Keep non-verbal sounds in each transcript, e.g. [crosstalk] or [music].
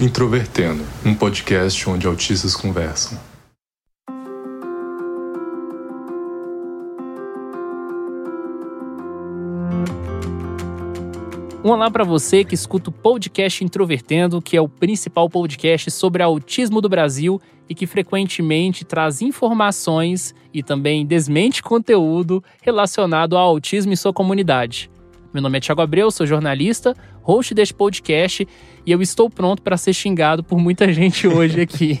Introvertendo, um podcast onde autistas conversam. Um olá para você que escuta o podcast Introvertendo, que é o principal podcast sobre autismo do Brasil e que frequentemente traz informações e também desmente conteúdo relacionado ao autismo em sua comunidade. Meu nome é Thiago Abreu, sou jornalista, host deste podcast e eu estou pronto para ser xingado por muita gente hoje [laughs] aqui.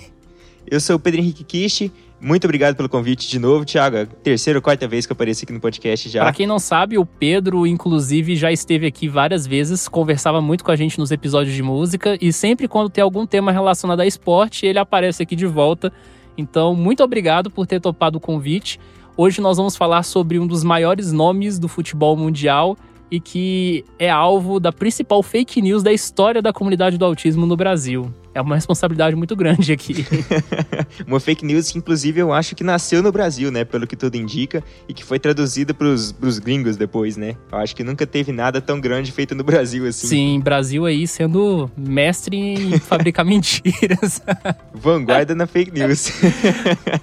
eu sou o Pedro Henrique Kishi muito obrigado pelo convite de novo, Thiago. É terceira ou quarta vez que eu apareci aqui no podcast já. Para quem não sabe, o Pedro, inclusive, já esteve aqui várias vezes, conversava muito com a gente nos episódios de música e sempre quando tem algum tema relacionado a esporte, ele aparece aqui de volta. Então, muito obrigado por ter topado o convite. Hoje nós vamos falar sobre um dos maiores nomes do futebol mundial e que é alvo da principal fake news da história da comunidade do autismo no Brasil é uma responsabilidade muito grande aqui. [laughs] uma fake news que, inclusive, eu acho que nasceu no Brasil, né? Pelo que tudo indica, e que foi traduzida para os gringos depois, né? Eu acho que nunca teve nada tão grande feito no Brasil assim. Sim, Brasil aí sendo mestre em [laughs] fabricar mentiras. [laughs] Vanguarda na fake news.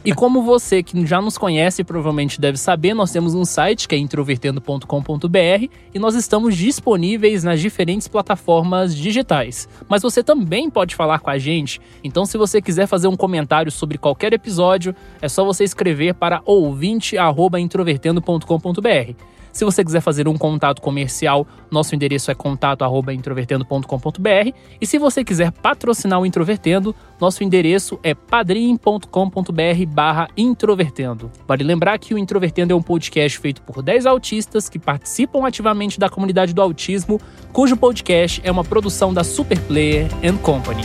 e como você que já nos conhece provavelmente deve saber, nós temos um site que é introvertendo.com.br e nós estamos disponíveis nas diferentes plataformas digitais. Mas você também pode falar com a gente. Então, se você quiser fazer um comentário sobre qualquer episódio, é só você escrever para ouvinte@introvertendo.com.br. Se você quiser fazer um contato comercial, nosso endereço é contato@introvertendo.com.br. E se você quiser patrocinar o Introvertendo, nosso endereço é padrim.com.br/introvertendo. Vale lembrar que o Introvertendo é um podcast feito por 10 autistas que participam ativamente da comunidade do autismo, cujo podcast é uma produção da Superplayer Company.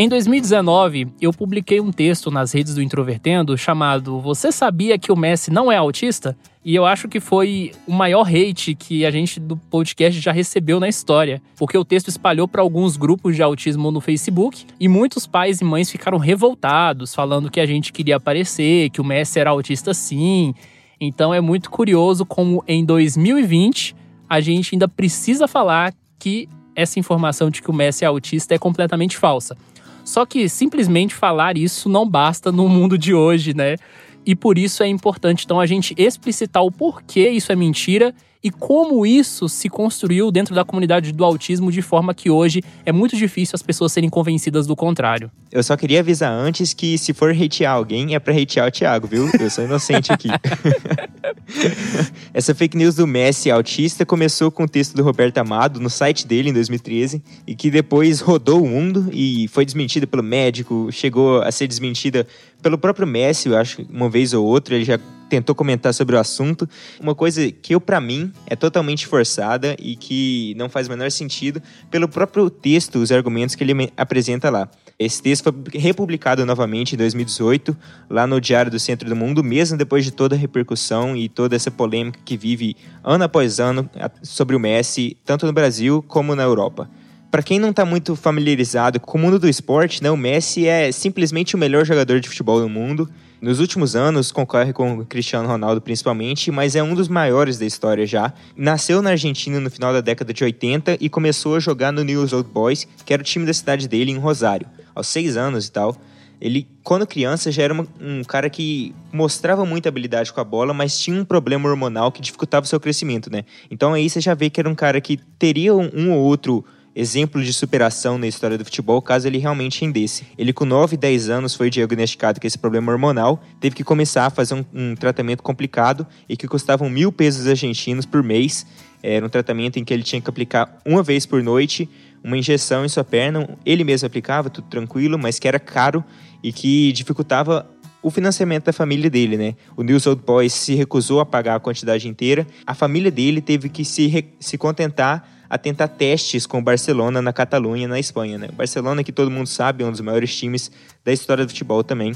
Em 2019, eu publiquei um texto nas redes do Introvertendo chamado Você sabia que o Messi não é autista? E eu acho que foi o maior hate que a gente do podcast já recebeu na história, porque o texto espalhou para alguns grupos de autismo no Facebook e muitos pais e mães ficaram revoltados, falando que a gente queria aparecer, que o Messi era autista sim. Então é muito curioso como em 2020 a gente ainda precisa falar que essa informação de que o Messi é autista é completamente falsa. Só que simplesmente falar isso não basta no mundo de hoje, né? E por isso é importante então a gente explicitar o porquê isso é mentira e como isso se construiu dentro da comunidade do autismo de forma que hoje é muito difícil as pessoas serem convencidas do contrário. Eu só queria avisar antes que se for hatear alguém é para hatear o Thiago, viu? Eu sou inocente aqui. [laughs] Essa fake news do Messi autista começou com o texto do Roberto Amado no site dele em 2013 e que depois rodou o mundo e foi desmentida pelo médico, chegou a ser desmentida pelo próprio Messi, eu acho, uma vez ou outra, ele já tentou comentar sobre o assunto. Uma coisa que eu, para mim, é totalmente forçada e que não faz o menor sentido pelo próprio texto, os argumentos que ele apresenta lá. Esse texto foi republicado novamente em 2018, lá no Diário do Centro do Mundo, mesmo depois de toda a repercussão e toda essa polêmica que vive ano após ano sobre o Messi, tanto no Brasil como na Europa. Para quem não está muito familiarizado com o mundo do esporte, né, o Messi é simplesmente o melhor jogador de futebol do mundo. Nos últimos anos, concorre com o Cristiano Ronaldo principalmente, mas é um dos maiores da história já. Nasceu na Argentina no final da década de 80 e começou a jogar no News Old Boys, que era o time da cidade dele, em Rosário, aos seis anos e tal. Ele, quando criança, já era uma, um cara que mostrava muita habilidade com a bola, mas tinha um problema hormonal que dificultava o seu crescimento, né? Então aí você já vê que era um cara que teria um, um ou outro exemplo de superação na história do futebol caso ele realmente rendesse. Ele, com 9, 10 anos, foi diagnosticado com esse problema hormonal, teve que começar a fazer um, um tratamento complicado e que custava mil pesos argentinos por mês. Era um tratamento em que ele tinha que aplicar uma vez por noite uma injeção em sua perna. Ele mesmo aplicava, tudo tranquilo, mas que era caro e que dificultava o financiamento da família dele, né? O News Old Boys se recusou a pagar a quantidade inteira. A família dele teve que se, se contentar a tentar testes com o Barcelona na Catalunha, na Espanha. Né? O Barcelona, que todo mundo sabe, é um dos maiores times da história do futebol também.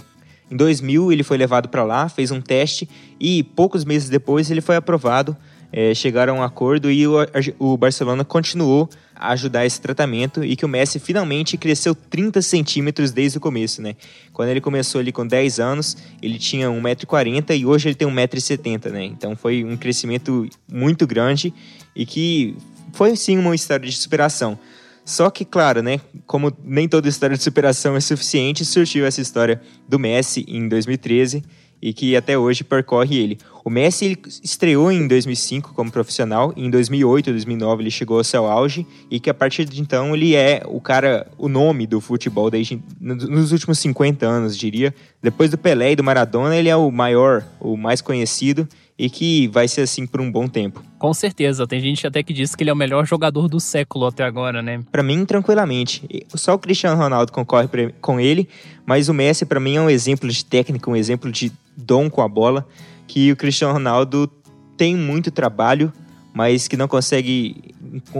Em 2000, ele foi levado para lá, fez um teste e poucos meses depois ele foi aprovado é, chegaram a um acordo e o, o Barcelona continuou a ajudar esse tratamento e que o Messi finalmente cresceu 30 centímetros desde o começo, né? Quando ele começou ali com 10 anos, ele tinha 1,40m e hoje ele tem 1,70m, né? Então foi um crescimento muito grande e que foi sim uma história de superação. Só que, claro, né, como nem toda história de superação é suficiente, surgiu essa história do Messi em 2013 e que até hoje percorre ele. O Messi ele estreou em 2005 como profissional, em 2008, 2009 ele chegou ao seu auge e que a partir de então ele é o cara, o nome do futebol desde nos últimos 50 anos, diria. Depois do Pelé e do Maradona, ele é o maior, o mais conhecido e que vai ser assim por um bom tempo. Com certeza, tem gente até que diz que ele é o melhor jogador do século até agora, né? Para mim, tranquilamente. Só o Cristiano Ronaldo concorre com ele, mas o Messi para mim é um exemplo de técnica, um exemplo de dom com a bola, que o Cristiano Ronaldo tem muito trabalho, mas que não consegue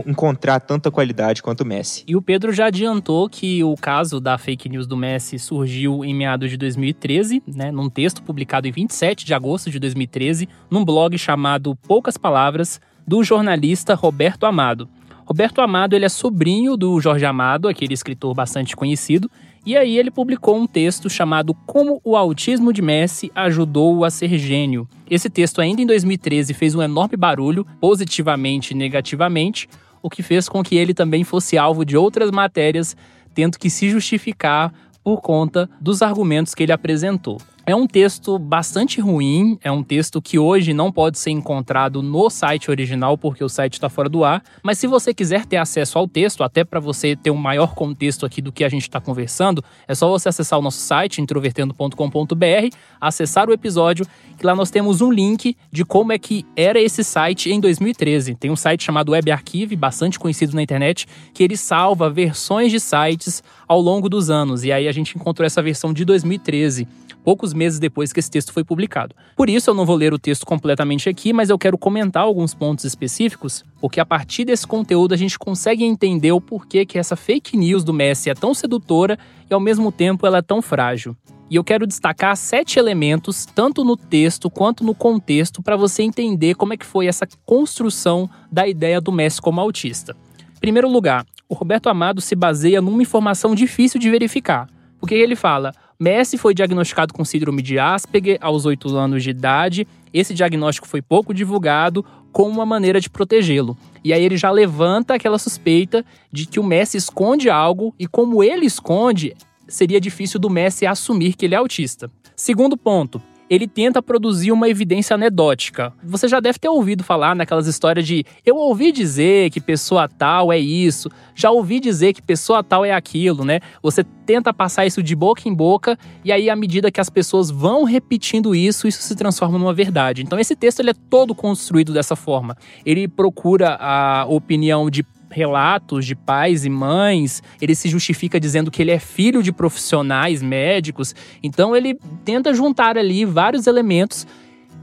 encontrar tanta qualidade quanto o Messi. E o Pedro já adiantou que o caso da fake news do Messi surgiu em meados de 2013, né, num texto publicado em 27 de agosto de 2013, num blog chamado Poucas Palavras, do jornalista Roberto Amado. Roberto Amado ele é sobrinho do Jorge Amado, aquele escritor bastante conhecido, e aí ele publicou um texto chamado Como o autismo de Messi ajudou a ser gênio. Esse texto ainda em 2013 fez um enorme barulho, positivamente e negativamente, o que fez com que ele também fosse alvo de outras matérias, tendo que se justificar por conta dos argumentos que ele apresentou. É um texto bastante ruim, é um texto que hoje não pode ser encontrado no site original porque o site está fora do ar. Mas se você quiser ter acesso ao texto, até para você ter um maior contexto aqui do que a gente está conversando, é só você acessar o nosso site, introvertendo.com.br, acessar o episódio, que lá nós temos um link de como é que era esse site em 2013. Tem um site chamado Web Archive, bastante conhecido na internet, que ele salva versões de sites ao longo dos anos. E aí a gente encontrou essa versão de 2013 poucos meses depois que esse texto foi publicado. Por isso eu não vou ler o texto completamente aqui, mas eu quero comentar alguns pontos específicos, porque a partir desse conteúdo a gente consegue entender o porquê que essa fake news do Messi é tão sedutora e ao mesmo tempo ela é tão frágil. E eu quero destacar sete elementos, tanto no texto quanto no contexto, para você entender como é que foi essa construção da ideia do Messi como autista. Em primeiro lugar, o Roberto Amado se baseia numa informação difícil de verificar. Porque ele fala: Messi foi diagnosticado com síndrome de Asperger aos 8 anos de idade. Esse diagnóstico foi pouco divulgado como uma maneira de protegê-lo. E aí ele já levanta aquela suspeita de que o Messi esconde algo e como ele esconde, seria difícil do Messi assumir que ele é autista. Segundo ponto, ele tenta produzir uma evidência anedótica. Você já deve ter ouvido falar naquelas histórias de eu ouvi dizer que pessoa tal é isso, já ouvi dizer que pessoa tal é aquilo, né? Você tenta passar isso de boca em boca e aí à medida que as pessoas vão repetindo isso, isso se transforma numa verdade. Então esse texto ele é todo construído dessa forma. Ele procura a opinião de relatos de pais e mães, ele se justifica dizendo que ele é filho de profissionais médicos. Então ele tenta juntar ali vários elementos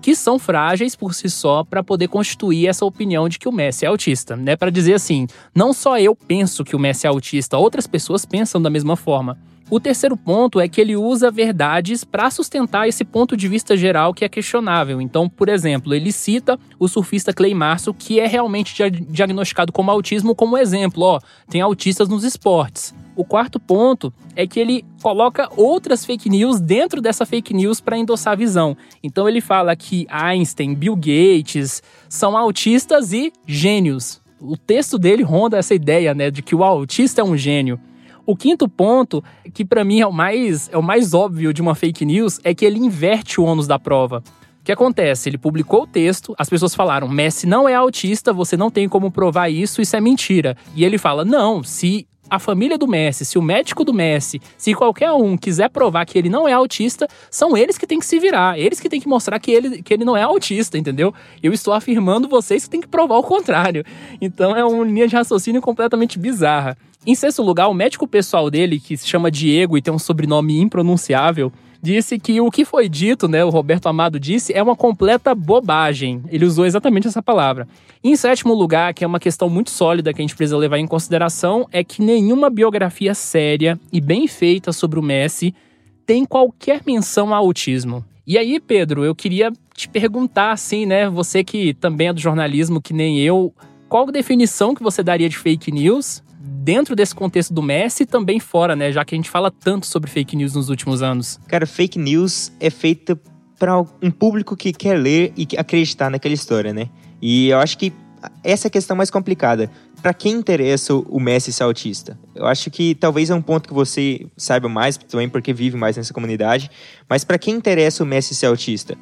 que são frágeis por si só para poder constituir essa opinião de que o Messi é autista, né? Para dizer assim, não só eu penso que o Messi é autista, outras pessoas pensam da mesma forma. O terceiro ponto é que ele usa verdades para sustentar esse ponto de vista geral que é questionável. Então, por exemplo, ele cita o surfista Clay Março, que é realmente diagnosticado como autismo, como exemplo. Ó, tem autistas nos esportes. O quarto ponto é que ele coloca outras fake news dentro dessa fake news para endossar a visão. Então ele fala que Einstein, Bill Gates são autistas e gênios. O texto dele ronda essa ideia, né, de que o autista é um gênio. O quinto ponto, que para mim é o mais é o mais óbvio de uma fake news, é que ele inverte o ônus da prova. O que acontece? Ele publicou o texto, as pessoas falaram: Messi não é autista, você não tem como provar isso, isso é mentira. E ele fala: não, se a família do Messi, se o médico do Messi, se qualquer um quiser provar que ele não é autista, são eles que têm que se virar, eles que têm que mostrar que ele, que ele não é autista, entendeu? Eu estou afirmando vocês que têm que provar o contrário. Então é uma linha de raciocínio completamente bizarra. Em sexto lugar, o médico pessoal dele, que se chama Diego e tem um sobrenome impronunciável, disse que o que foi dito, né, o Roberto Amado disse, é uma completa bobagem. Ele usou exatamente essa palavra. Em sétimo lugar, que é uma questão muito sólida que a gente precisa levar em consideração, é que nenhuma biografia séria e bem feita sobre o Messi tem qualquer menção ao autismo. E aí, Pedro, eu queria te perguntar, assim, né? Você que também é do jornalismo, que nem eu, qual a definição que você daria de fake news dentro desse contexto do Messi e também fora, né? Já que a gente fala tanto sobre fake news nos últimos anos. Cara, fake news é feita para um público que quer ler e acreditar naquela história, né? E eu acho que essa é a questão mais complicada. Para quem interessa o Messi ser autista? Eu acho que talvez é um ponto que você saiba mais, também porque vive mais nessa comunidade. Mas para quem interessa o Messi ser autista?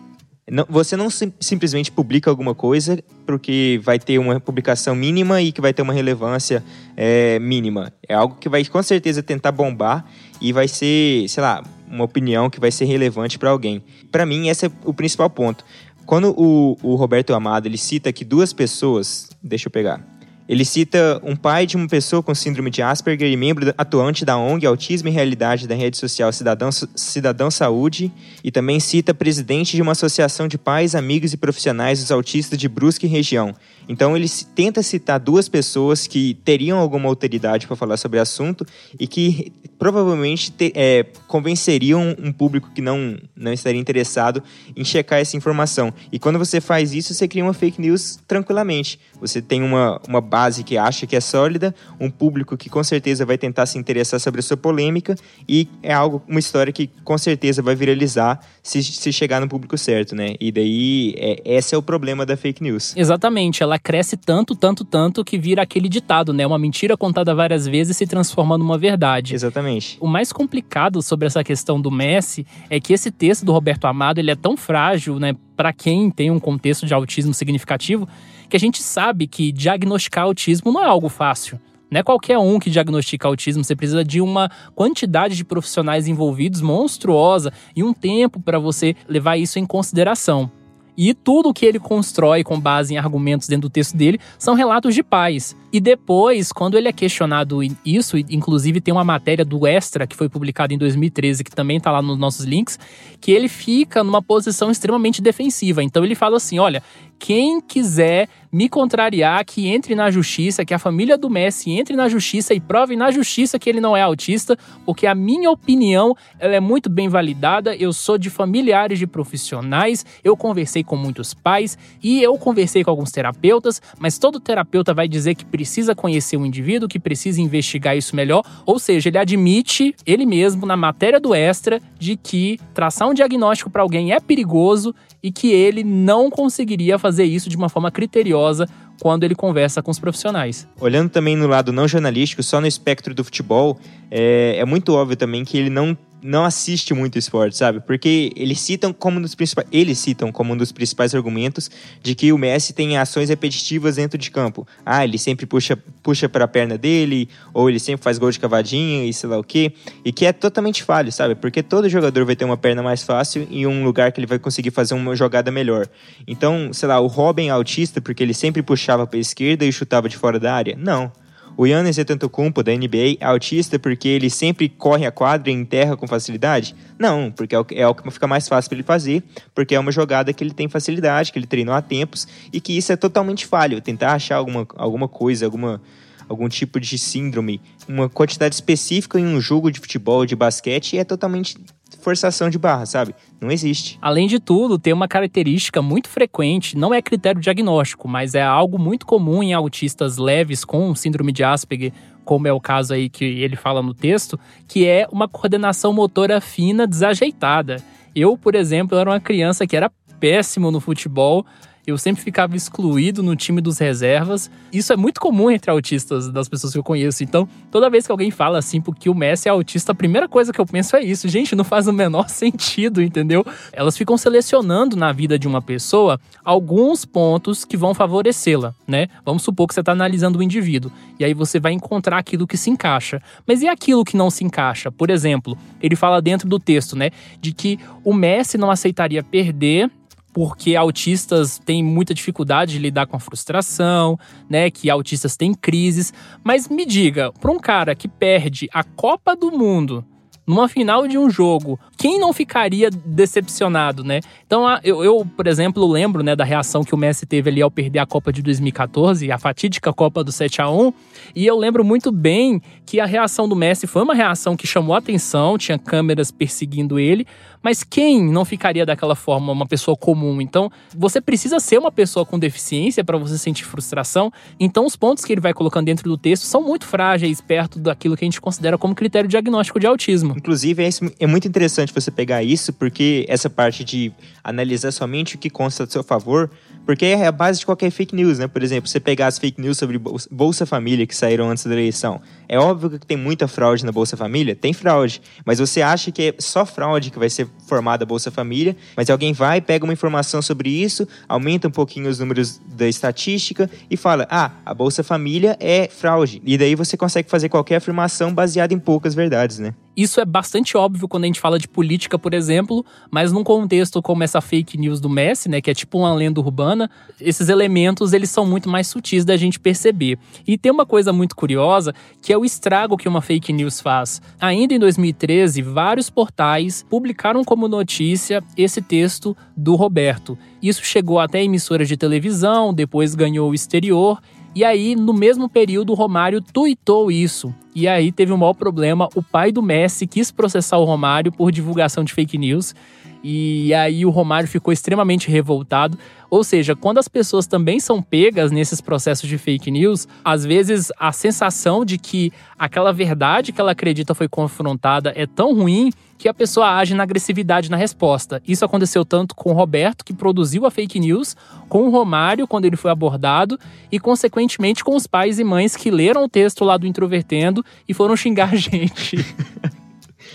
Não, você não sim, simplesmente publica alguma coisa porque vai ter uma publicação mínima e que vai ter uma relevância é, mínima. É algo que vai com certeza tentar bombar e vai ser, sei lá, uma opinião que vai ser relevante para alguém. Para mim, esse é o principal ponto. Quando o, o Roberto Amado ele cita que duas pessoas, deixa eu pegar, ele cita um pai de uma pessoa com síndrome de Asperger e membro atuante da ONG Autismo e Realidade da rede social Cidadão, Cidadão Saúde e também cita presidente de uma associação de pais, amigos e profissionais dos autistas de Brusque e região. Então ele tenta citar duas pessoas que teriam alguma autoridade para falar sobre o assunto e que provavelmente te, é, convenceriam um público que não, não estaria interessado em checar essa informação. E quando você faz isso, você cria uma fake news tranquilamente. Você tem uma, uma base que acha que é sólida, um público que com certeza vai tentar se interessar sobre a sua polêmica e é algo, uma história que com certeza vai viralizar se, se chegar no público certo, né? E daí, é, esse é o problema da fake news. Exatamente, ela cresce tanto, tanto, tanto que vira aquele ditado, né? Uma mentira contada várias vezes se transforma numa verdade. Exatamente. O mais complicado sobre essa questão do Messi é que esse texto do Roberto Amado, ele é tão frágil, né? Para quem tem um contexto de autismo significativo, que a gente sabe que diagnosticar autismo não é algo fácil. Não é qualquer um que diagnostica autismo, você precisa de uma quantidade de profissionais envolvidos monstruosa e um tempo para você levar isso em consideração. E tudo que ele constrói com base em argumentos dentro do texto dele são relatos de pais. E depois, quando ele é questionado isso, inclusive tem uma matéria do Extra que foi publicada em 2013, que também está lá nos nossos links, que ele fica numa posição extremamente defensiva. Então ele fala assim: olha, quem quiser me contrariar, que entre na justiça, que a família do Messi entre na justiça e prove na justiça que ele não é autista, porque a minha opinião ela é muito bem validada. Eu sou de familiares de profissionais, eu conversei com muitos pais e eu conversei com alguns terapeutas, mas todo terapeuta vai dizer que precisa conhecer o indivíduo, que precisa investigar isso melhor. Ou seja, ele admite ele mesmo na matéria do extra de que traçar um diagnóstico para alguém é perigoso e que ele não conseguiria fazer isso de uma forma criteriosa quando ele conversa com os profissionais. Olhando também no lado não jornalístico, só no espectro do futebol, é, é muito óbvio também que ele não não assiste muito esporte, sabe? Porque eles citam como um dos principais, eles citam como um dos principais argumentos de que o Messi tem ações repetitivas dentro de campo. Ah, ele sempre puxa puxa para a perna dele, ou ele sempre faz gol de cavadinha e sei lá o quê, e que é totalmente falho, sabe? Porque todo jogador vai ter uma perna mais fácil e um lugar que ele vai conseguir fazer uma jogada melhor. Então, sei lá, o Robin é autista porque ele sempre puxava para esquerda e chutava de fora da área? Não. O Yannis Antetokounmpo da NBA é autista porque ele sempre corre a quadra e enterra com facilidade? Não, porque é o, é o que fica mais fácil para ele fazer, porque é uma jogada que ele tem facilidade, que ele treinou há tempos e que isso é totalmente falho. Tentar achar alguma, alguma coisa, alguma algum tipo de síndrome, uma quantidade específica em um jogo de futebol, de basquete, é totalmente forçação de barra, sabe? Não existe. Além de tudo, tem uma característica muito frequente, não é critério diagnóstico, mas é algo muito comum em autistas leves com síndrome de Asperger, como é o caso aí que ele fala no texto, que é uma coordenação motora fina desajeitada. Eu, por exemplo, era uma criança que era péssimo no futebol, eu sempre ficava excluído no time dos reservas. Isso é muito comum entre autistas, das pessoas que eu conheço. Então, toda vez que alguém fala assim, porque o Messi é autista, a primeira coisa que eu penso é isso. Gente, não faz o menor [laughs] sentido, entendeu? Elas ficam selecionando na vida de uma pessoa alguns pontos que vão favorecê-la, né? Vamos supor que você está analisando o indivíduo. E aí você vai encontrar aquilo que se encaixa. Mas e aquilo que não se encaixa? Por exemplo, ele fala dentro do texto, né? De que o Messi não aceitaria perder porque autistas têm muita dificuldade de lidar com a frustração, né? Que autistas têm crises. Mas me diga, para um cara que perde a Copa do Mundo numa final de um jogo, quem não ficaria decepcionado, né? Então, eu, eu, por exemplo, lembro né, da reação que o Messi teve ali ao perder a Copa de 2014, a fatídica Copa do 7 a 1 e eu lembro muito bem que a reação do Messi foi uma reação que chamou atenção, tinha câmeras perseguindo ele, mas quem não ficaria daquela forma, uma pessoa comum? Então, você precisa ser uma pessoa com deficiência para você sentir frustração. Então, os pontos que ele vai colocando dentro do texto são muito frágeis perto daquilo que a gente considera como critério diagnóstico de autismo. Inclusive, é, é muito interessante você pegar isso, porque essa parte de analisar somente o que consta a seu favor porque é a base de qualquer fake news, né? Por exemplo, você pegar as fake news sobre Bolsa Família que saíram antes da eleição. É óbvio que tem muita fraude na Bolsa Família? Tem fraude. Mas você acha que é só fraude que vai ser formada a Bolsa Família, mas alguém vai, pega uma informação sobre isso, aumenta um pouquinho os números da estatística e fala: ah, a Bolsa Família é fraude. E daí você consegue fazer qualquer afirmação baseada em poucas verdades, né? Isso é bastante óbvio quando a gente fala de política, por exemplo, mas num contexto como essa fake news do Messi, né, que é tipo uma lenda urbana, esses elementos eles são muito mais sutis da gente perceber. E tem uma coisa muito curiosa, que é o estrago que uma fake news faz. Ainda em 2013, vários portais publicaram como notícia esse texto do Roberto. Isso chegou até emissoras de televisão, depois ganhou o exterior e aí, no mesmo período, o Romário tuitou isso. E aí teve um maior problema. O pai do Messi quis processar o Romário por divulgação de fake news. E aí o Romário ficou extremamente revoltado. Ou seja, quando as pessoas também são pegas nesses processos de fake news, às vezes a sensação de que aquela verdade que ela acredita foi confrontada é tão ruim que a pessoa age na agressividade na resposta. Isso aconteceu tanto com o Roberto, que produziu a fake news, com o Romário, quando ele foi abordado, e consequentemente com os pais e mães que leram o texto lá do Introvertendo e foram xingar a [laughs] gente.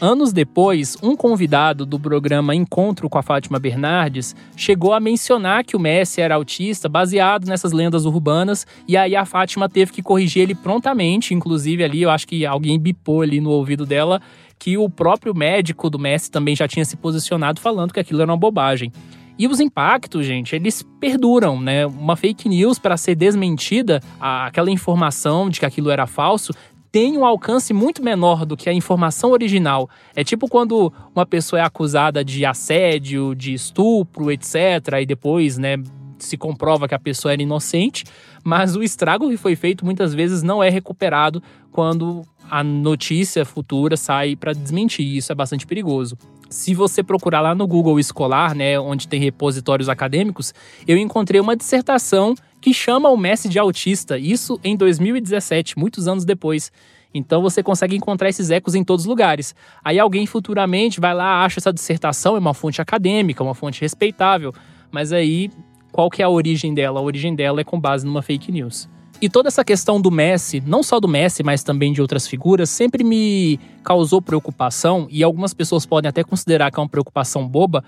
Anos depois, um convidado do programa Encontro com a Fátima Bernardes chegou a mencionar que o Messi era autista baseado nessas lendas urbanas, e aí a Fátima teve que corrigir ele prontamente, inclusive ali eu acho que alguém bipou ali no ouvido dela que o próprio médico do Messi também já tinha se posicionado falando que aquilo era uma bobagem. E os impactos, gente, eles perduram, né? Uma fake news para ser desmentida, aquela informação de que aquilo era falso, tem um alcance muito menor do que a informação original. É tipo quando uma pessoa é acusada de assédio, de estupro, etc, e depois, né, se comprova que a pessoa era inocente, mas o estrago que foi feito muitas vezes não é recuperado quando a notícia futura sai para desmentir. Isso é bastante perigoso. Se você procurar lá no Google Escolar, né, onde tem repositórios acadêmicos, eu encontrei uma dissertação que chama o Messi de autista, isso em 2017, muitos anos depois. Então você consegue encontrar esses ecos em todos os lugares. Aí alguém futuramente vai lá, acha essa dissertação, é uma fonte acadêmica, uma fonte respeitável, mas aí qual que é a origem dela? A origem dela é com base numa fake news. E toda essa questão do Messi, não só do Messi, mas também de outras figuras, sempre me causou preocupação, e algumas pessoas podem até considerar que é uma preocupação boba,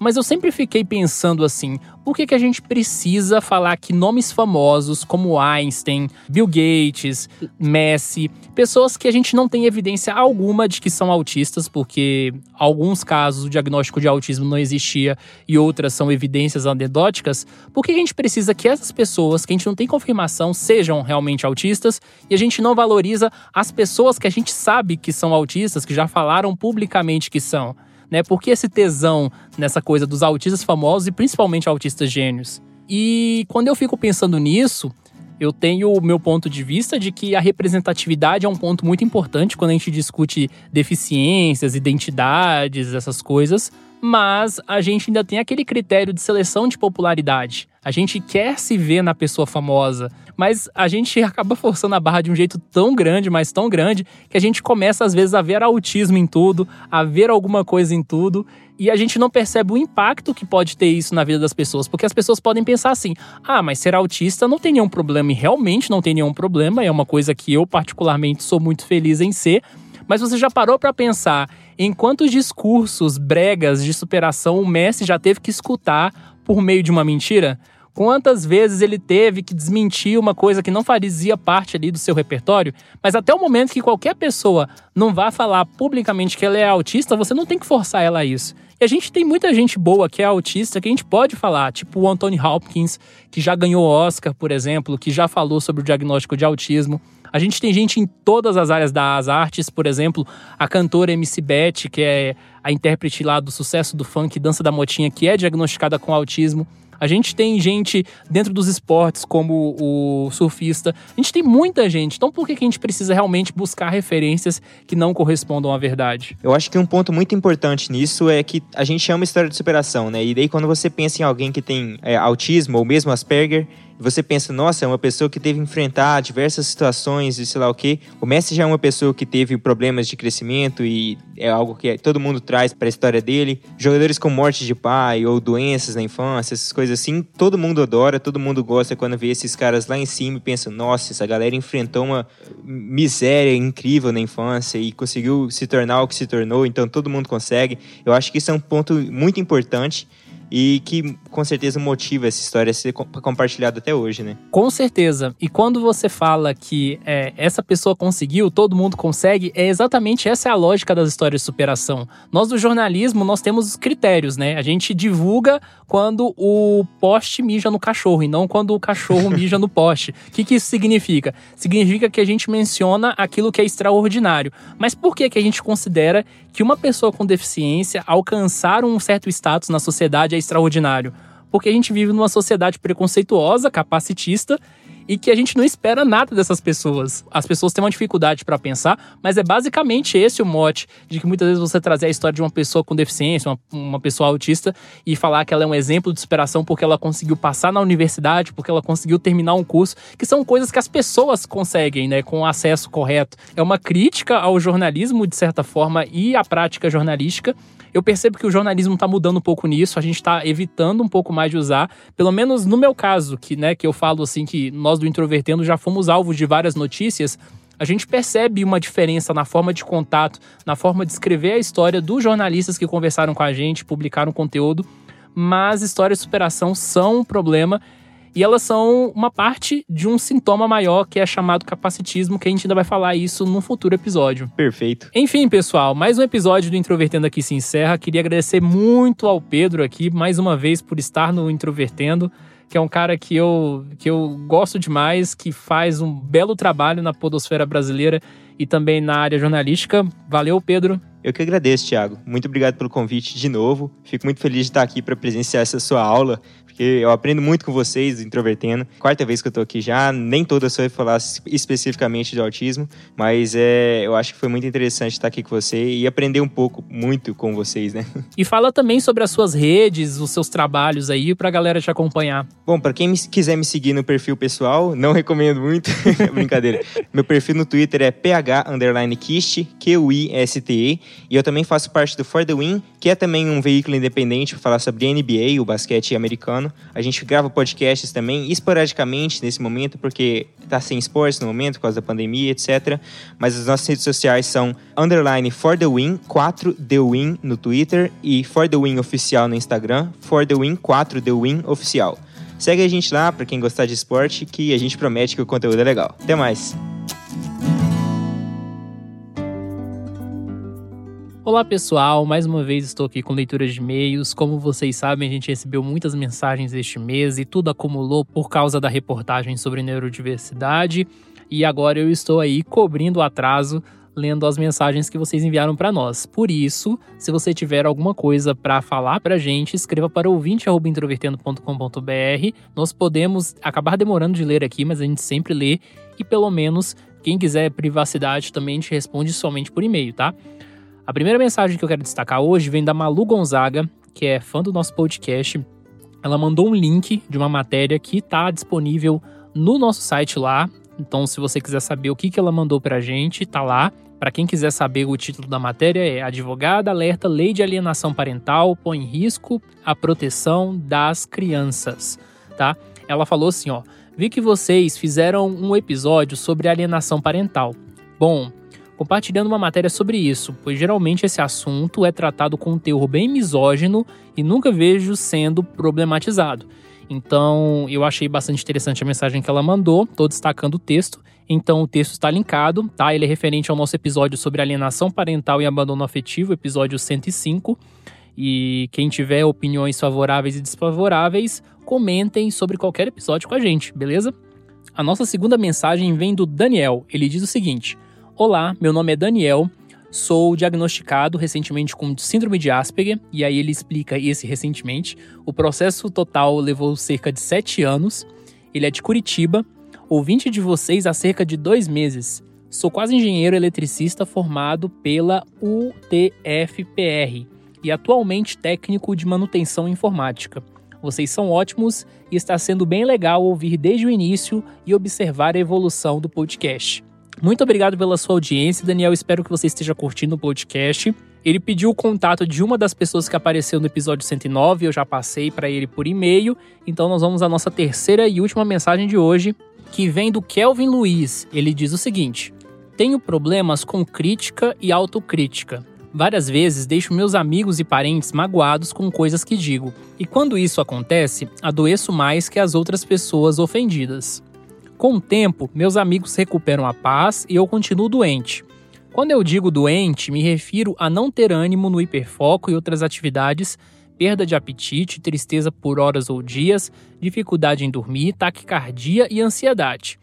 mas eu sempre fiquei pensando assim: por que, que a gente precisa falar que nomes famosos como Einstein, Bill Gates, Messi, pessoas que a gente não tem evidência alguma de que são autistas, porque alguns casos o diagnóstico de autismo não existia e outras são evidências anedóticas, por que a gente precisa que essas pessoas, que a gente não tem confirmação, sejam realmente autistas e a gente não valoriza as pessoas que a gente sabe que são autistas, que já falaram publicamente que são? né? Por que esse tesão nessa coisa dos autistas famosos e principalmente autistas gênios? E quando eu fico pensando nisso, eu tenho o meu ponto de vista de que a representatividade é um ponto muito importante quando a gente discute deficiências, identidades, essas coisas, mas a gente ainda tem aquele critério de seleção de popularidade. A gente quer se ver na pessoa famosa, mas a gente [laughs] acaba forçando a barra de um jeito tão grande, mas tão grande, que a gente começa às vezes a ver autismo em tudo, a ver alguma coisa em tudo, e a gente não percebe o impacto que pode ter isso na vida das pessoas, porque as pessoas podem pensar assim: ah, mas ser autista não tem nenhum problema, e realmente não tem nenhum problema, é uma coisa que eu particularmente sou muito feliz em ser. Mas você já parou para pensar em quantos discursos bregas de superação o Messi já teve que escutar por meio de uma mentira? quantas vezes ele teve que desmentir uma coisa que não fazia parte ali do seu repertório, mas até o momento que qualquer pessoa não vá falar publicamente que ela é autista, você não tem que forçar ela a isso. E a gente tem muita gente boa que é autista que a gente pode falar, tipo o Anthony Hopkins, que já ganhou Oscar, por exemplo, que já falou sobre o diagnóstico de autismo. A gente tem gente em todas as áreas das artes, por exemplo, a cantora MC Beth, que é a intérprete lá do sucesso do funk Dança da Motinha, que é diagnosticada com autismo. A gente tem gente dentro dos esportes, como o surfista. A gente tem muita gente. Então, por que, a gente precisa realmente buscar referências que não correspondam à verdade? Eu acho que um ponto muito importante nisso é que a gente chama história de superação, né? E daí, quando você pensa em alguém que tem é, autismo ou mesmo Asperger, você pensa, nossa, é uma pessoa que teve que enfrentar diversas situações e sei lá o quê. O Messi já é uma pessoa que teve problemas de crescimento e é algo que todo mundo traz para a história dele. Jogadores com morte de pai ou doenças na infância, essas coisas assim, todo mundo adora, todo mundo gosta quando vê esses caras lá em cima e pensa, nossa, essa galera enfrentou uma miséria incrível na infância e conseguiu se tornar o que se tornou, então todo mundo consegue. Eu acho que isso é um ponto muito importante e que com certeza motiva essa história a ser compartilhada até hoje, né? Com certeza. E quando você fala que é, essa pessoa conseguiu, todo mundo consegue, é exatamente essa é a lógica das histórias de superação. Nós do jornalismo, nós temos os critérios, né? A gente divulga quando o poste mija no cachorro e não quando o cachorro [laughs] mija no poste. O que, que isso significa? Significa que a gente menciona aquilo que é extraordinário. Mas por que, que a gente considera que uma pessoa com deficiência alcançar um certo status na sociedade é extraordinário? Porque a gente vive numa sociedade preconceituosa, capacitista, e que a gente não espera nada dessas pessoas. As pessoas têm uma dificuldade para pensar, mas é basicamente esse o mote de que muitas vezes você trazer a história de uma pessoa com deficiência, uma, uma pessoa autista, e falar que ela é um exemplo de superação porque ela conseguiu passar na universidade, porque ela conseguiu terminar um curso, que são coisas que as pessoas conseguem, né, com acesso correto. É uma crítica ao jornalismo, de certa forma, e à prática jornalística eu percebo que o jornalismo está mudando um pouco nisso, a gente está evitando um pouco mais de usar, pelo menos no meu caso, que, né, que eu falo assim que nós do Introvertendo já fomos alvos de várias notícias, a gente percebe uma diferença na forma de contato, na forma de escrever a história dos jornalistas que conversaram com a gente, publicaram conteúdo, mas histórias de superação são um problema e elas são uma parte de um sintoma maior que é chamado capacitismo, que a gente ainda vai falar isso num futuro episódio. Perfeito. Enfim, pessoal, mais um episódio do Introvertendo aqui se encerra. Queria agradecer muito ao Pedro aqui, mais uma vez, por estar no Introvertendo que é um cara que eu, que eu gosto demais, que faz um belo trabalho na podosfera brasileira e também na área jornalística. Valeu, Pedro. Eu que agradeço, Thiago. Muito obrigado pelo convite de novo. Fico muito feliz de estar aqui para presenciar essa sua aula porque eu aprendo muito com vocês, introvertendo. Quarta vez que eu tô aqui já, nem toda só falar especificamente de autismo, mas é, eu acho que foi muito interessante estar aqui com você e aprender um pouco, muito com vocês, né? [laughs] E fala também sobre as suas redes, os seus trabalhos aí, pra galera te acompanhar. Bom, para quem me, quiser me seguir no perfil pessoal, não [laughs] recomendo muito, [laughs] brincadeira. Meu perfil no Twitter é ph_kist, Q-U-I-S-T-E, e eu também faço parte do For The Win, que é também um veículo independente para falar sobre NBA, o basquete americano. A gente grava podcasts também, esporadicamente nesse momento, porque tá sem esportes no momento, por causa da pandemia, etc. Mas as nossas redes sociais são underline for the win, 4 the win no Twitter e for the win oficial no Instagram, for the win 4 the win oficial. Segue a gente lá para quem gostar de esporte, que a gente promete que o conteúdo é legal. Até mais! Olá pessoal, mais uma vez estou aqui com leituras de e-mails. Como vocês sabem, a gente recebeu muitas mensagens este mês e tudo acumulou por causa da reportagem sobre neurodiversidade. E agora eu estou aí cobrindo o atraso, lendo as mensagens que vocês enviaram para nós. Por isso, se você tiver alguma coisa para falar para a gente, escreva para ouvinte@introvertendo.com.br. Nós podemos acabar demorando de ler aqui, mas a gente sempre lê e pelo menos quem quiser privacidade também a gente responde somente por e-mail, tá? A primeira mensagem que eu quero destacar hoje vem da Malu Gonzaga, que é fã do nosso podcast. Ela mandou um link de uma matéria que está disponível no nosso site lá. Então, se você quiser saber o que, que ela mandou para a gente, tá lá. Para quem quiser saber o título da matéria é Advogada alerta lei de alienação parental põe em risco a proteção das crianças, tá? Ela falou assim, ó: "Vi que vocês fizeram um episódio sobre alienação parental. Bom, compartilhando uma matéria sobre isso, pois geralmente esse assunto é tratado com um teor bem misógino e nunca vejo sendo problematizado. Então, eu achei bastante interessante a mensagem que ela mandou, tô destacando o texto. Então, o texto está linkado, tá? Ele é referente ao nosso episódio sobre alienação parental e abandono afetivo, episódio 105. E quem tiver opiniões favoráveis e desfavoráveis, comentem sobre qualquer episódio com a gente, beleza? A nossa segunda mensagem vem do Daniel. Ele diz o seguinte: Olá, meu nome é Daniel, sou diagnosticado recentemente com síndrome de Asperger, e aí ele explica esse recentemente. O processo total levou cerca de sete anos. Ele é de Curitiba, ouvinte de vocês há cerca de dois meses. Sou quase engenheiro eletricista formado pela UTFPR e atualmente técnico de manutenção informática. Vocês são ótimos e está sendo bem legal ouvir desde o início e observar a evolução do podcast. Muito obrigado pela sua audiência, Daniel. Espero que você esteja curtindo o podcast. Ele pediu o contato de uma das pessoas que apareceu no episódio 109, eu já passei para ele por e-mail. Então nós vamos à nossa terceira e última mensagem de hoje, que vem do Kelvin Luiz. Ele diz o seguinte: Tenho problemas com crítica e autocrítica. Várias vezes deixo meus amigos e parentes magoados com coisas que digo, e quando isso acontece, adoeço mais que as outras pessoas ofendidas. Com o tempo, meus amigos recuperam a paz e eu continuo doente. Quando eu digo doente, me refiro a não ter ânimo no hiperfoco e outras atividades, perda de apetite, tristeza por horas ou dias, dificuldade em dormir, taquicardia e ansiedade.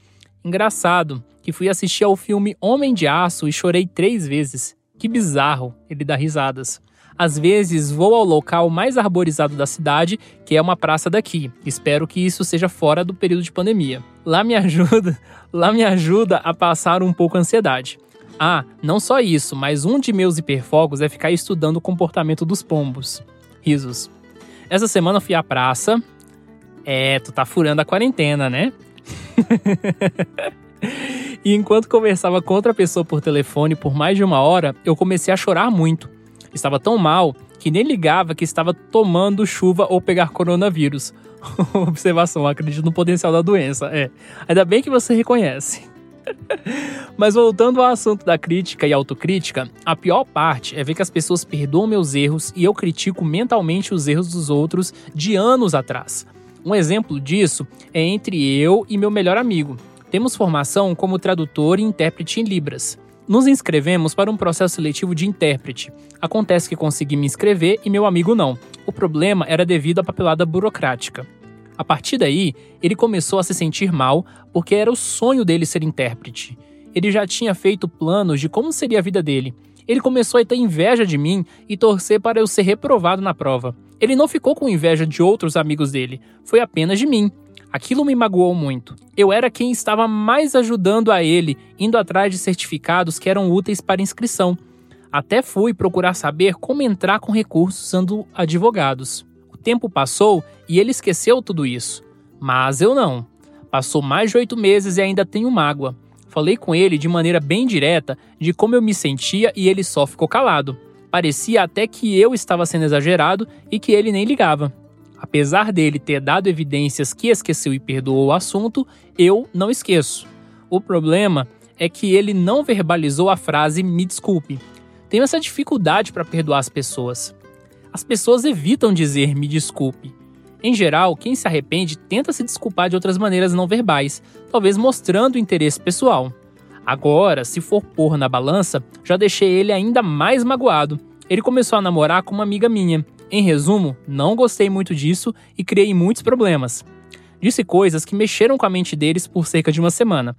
Engraçado que fui assistir ao filme Homem de Aço e chorei três vezes. Que bizarro, ele dá risadas. Às vezes vou ao local mais arborizado da cidade, que é uma praça daqui. Espero que isso seja fora do período de pandemia. Lá me [laughs] ajuda, lá me ajuda a passar um pouco a ansiedade. Ah, não só isso, mas um de meus hiperfocos é ficar estudando o comportamento dos pombos. Risos. Essa semana fui à praça. É, tu tá furando a quarentena, né? [laughs] E enquanto conversava com outra pessoa por telefone por mais de uma hora, eu comecei a chorar muito. Estava tão mal que nem ligava que estava tomando chuva ou pegar coronavírus. [laughs] Observação, acredito no potencial da doença. É. Ainda bem que você reconhece. [laughs] Mas voltando ao assunto da crítica e autocrítica, a pior parte é ver que as pessoas perdoam meus erros e eu critico mentalmente os erros dos outros de anos atrás. Um exemplo disso é entre eu e meu melhor amigo. Temos formação como tradutor e intérprete em Libras. Nos inscrevemos para um processo seletivo de intérprete. Acontece que consegui me inscrever e meu amigo não. O problema era devido à papelada burocrática. A partir daí, ele começou a se sentir mal porque era o sonho dele ser intérprete. Ele já tinha feito planos de como seria a vida dele. Ele começou a ter inveja de mim e torcer para eu ser reprovado na prova. Ele não ficou com inveja de outros amigos dele, foi apenas de mim. Aquilo me magoou muito. Eu era quem estava mais ajudando a ele, indo atrás de certificados que eram úteis para inscrição. Até fui procurar saber como entrar com recursos usando advogados. O tempo passou e ele esqueceu tudo isso. Mas eu não. Passou mais de oito meses e ainda tenho mágoa. Falei com ele de maneira bem direta de como eu me sentia e ele só ficou calado. Parecia até que eu estava sendo exagerado e que ele nem ligava. Apesar dele ter dado evidências que esqueceu e perdoou o assunto, eu não esqueço. O problema é que ele não verbalizou a frase me desculpe. Tenho essa dificuldade para perdoar as pessoas. As pessoas evitam dizer me desculpe. Em geral, quem se arrepende tenta se desculpar de outras maneiras não verbais, talvez mostrando interesse pessoal. Agora, se for pôr na balança, já deixei ele ainda mais magoado. Ele começou a namorar com uma amiga minha em resumo, não gostei muito disso e criei muitos problemas. Disse coisas que mexeram com a mente deles por cerca de uma semana.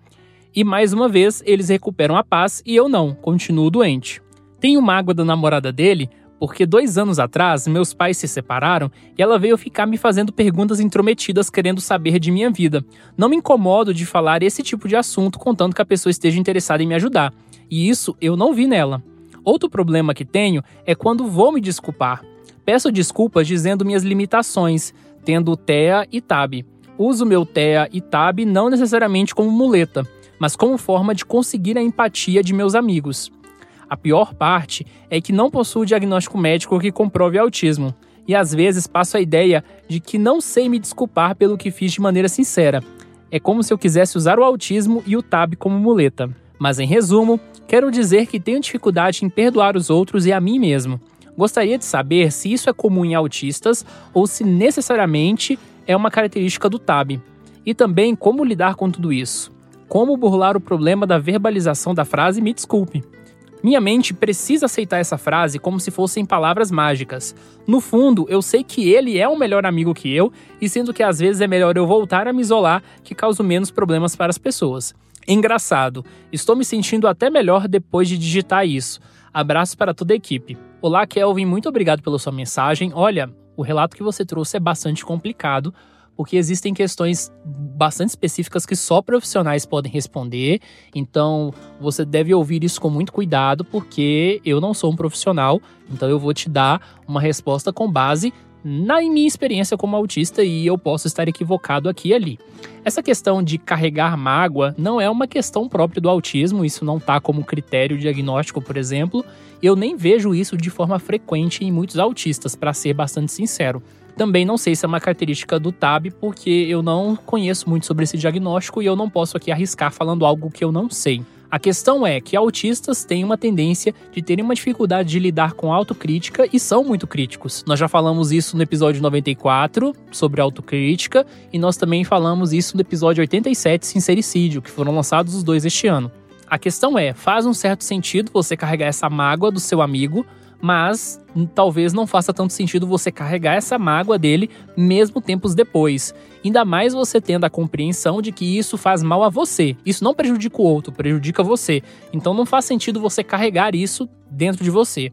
E mais uma vez, eles recuperam a paz e eu não, continuo doente. Tenho mágoa da namorada dele porque dois anos atrás meus pais se separaram e ela veio ficar me fazendo perguntas intrometidas querendo saber de minha vida. Não me incomodo de falar esse tipo de assunto contanto que a pessoa esteja interessada em me ajudar. E isso eu não vi nela. Outro problema que tenho é quando vou me desculpar. Peço desculpas dizendo minhas limitações, tendo TEA e TAB. Uso meu TEA e TAB não necessariamente como muleta, mas como forma de conseguir a empatia de meus amigos. A pior parte é que não possuo diagnóstico médico que comprove autismo, e às vezes passo a ideia de que não sei me desculpar pelo que fiz de maneira sincera. É como se eu quisesse usar o autismo e o TAB como muleta. Mas em resumo, quero dizer que tenho dificuldade em perdoar os outros e a mim mesmo. Gostaria de saber se isso é comum em autistas ou se necessariamente é uma característica do TAB. E também como lidar com tudo isso. Como burlar o problema da verbalização da frase me desculpe. Minha mente precisa aceitar essa frase como se fossem palavras mágicas. No fundo, eu sei que ele é um melhor amigo que eu, e sendo que às vezes é melhor eu voltar a me isolar que causo menos problemas para as pessoas. Engraçado, estou me sentindo até melhor depois de digitar isso. Abraço para toda a equipe. Olá, Kelvin, muito obrigado pela sua mensagem. Olha, o relato que você trouxe é bastante complicado, porque existem questões bastante específicas que só profissionais podem responder. Então, você deve ouvir isso com muito cuidado, porque eu não sou um profissional, então eu vou te dar uma resposta com base na minha experiência como autista e eu posso estar equivocado aqui e ali. Essa questão de carregar mágoa não é uma questão própria do autismo, isso não está como critério diagnóstico, por exemplo. Eu nem vejo isso de forma frequente em muitos autistas, para ser bastante sincero. Também não sei se é uma característica do TAB, porque eu não conheço muito sobre esse diagnóstico e eu não posso aqui arriscar falando algo que eu não sei. A questão é que autistas têm uma tendência de terem uma dificuldade de lidar com autocrítica e são muito críticos. Nós já falamos isso no episódio 94 sobre autocrítica e nós também falamos isso no episódio 87 Sincericídio, que foram lançados os dois este ano. A questão é, faz um certo sentido você carregar essa mágoa do seu amigo mas talvez não faça tanto sentido você carregar essa mágoa dele mesmo tempos depois. Ainda mais você tendo a compreensão de que isso faz mal a você. Isso não prejudica o outro, prejudica você. Então não faz sentido você carregar isso dentro de você.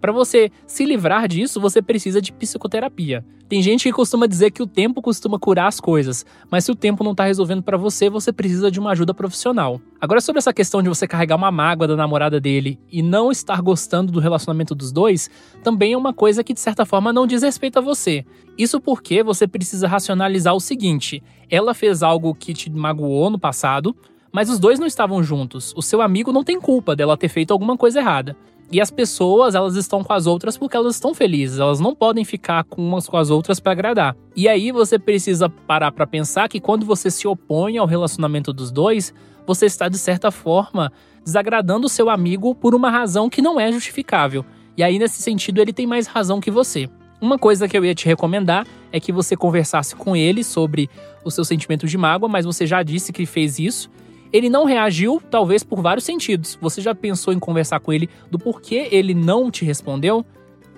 Para você se livrar disso, você precisa de psicoterapia. Tem gente que costuma dizer que o tempo costuma curar as coisas, mas se o tempo não está resolvendo para você, você precisa de uma ajuda profissional. Agora, sobre essa questão de você carregar uma mágoa da namorada dele e não estar gostando do relacionamento dos dois, também é uma coisa que de certa forma não diz respeito a você. Isso porque você precisa racionalizar o seguinte: ela fez algo que te magoou no passado, mas os dois não estavam juntos. O seu amigo não tem culpa dela ter feito alguma coisa errada. E as pessoas, elas estão com as outras porque elas estão felizes, elas não podem ficar com umas com as outras para agradar. E aí você precisa parar para pensar que quando você se opõe ao relacionamento dos dois, você está de certa forma desagradando o seu amigo por uma razão que não é justificável. E aí nesse sentido ele tem mais razão que você. Uma coisa que eu ia te recomendar é que você conversasse com ele sobre o seu sentimento de mágoa, mas você já disse que fez isso ele não reagiu, talvez por vários sentidos. Você já pensou em conversar com ele do porquê ele não te respondeu?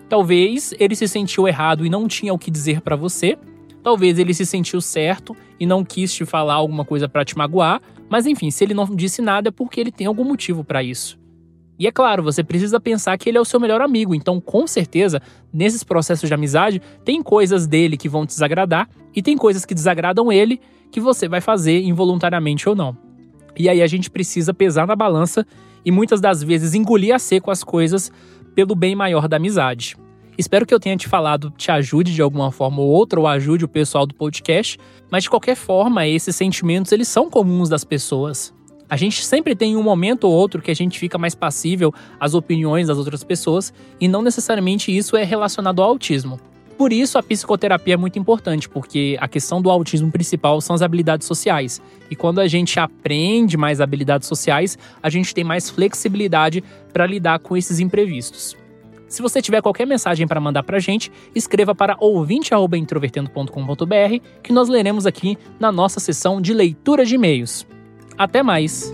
Talvez ele se sentiu errado e não tinha o que dizer para você. Talvez ele se sentiu certo e não quis te falar alguma coisa para te magoar. Mas enfim, se ele não disse nada é porque ele tem algum motivo para isso. E é claro, você precisa pensar que ele é o seu melhor amigo, então com certeza, nesses processos de amizade, tem coisas dele que vão te desagradar e tem coisas que desagradam ele que você vai fazer involuntariamente ou não. E aí a gente precisa pesar na balança e muitas das vezes engolir a seco as coisas pelo bem maior da amizade. Espero que eu tenha te falado, te ajude de alguma forma ou outra, ou ajude o pessoal do podcast, mas de qualquer forma, esses sentimentos eles são comuns das pessoas. A gente sempre tem um momento ou outro que a gente fica mais passível às opiniões das outras pessoas, e não necessariamente isso é relacionado ao autismo. Por isso, a psicoterapia é muito importante, porque a questão do autismo principal são as habilidades sociais. E quando a gente aprende mais habilidades sociais, a gente tem mais flexibilidade para lidar com esses imprevistos. Se você tiver qualquer mensagem para mandar para a gente, escreva para ouvinte.introvertendo.com.br que nós leremos aqui na nossa sessão de leitura de e-mails. Até mais!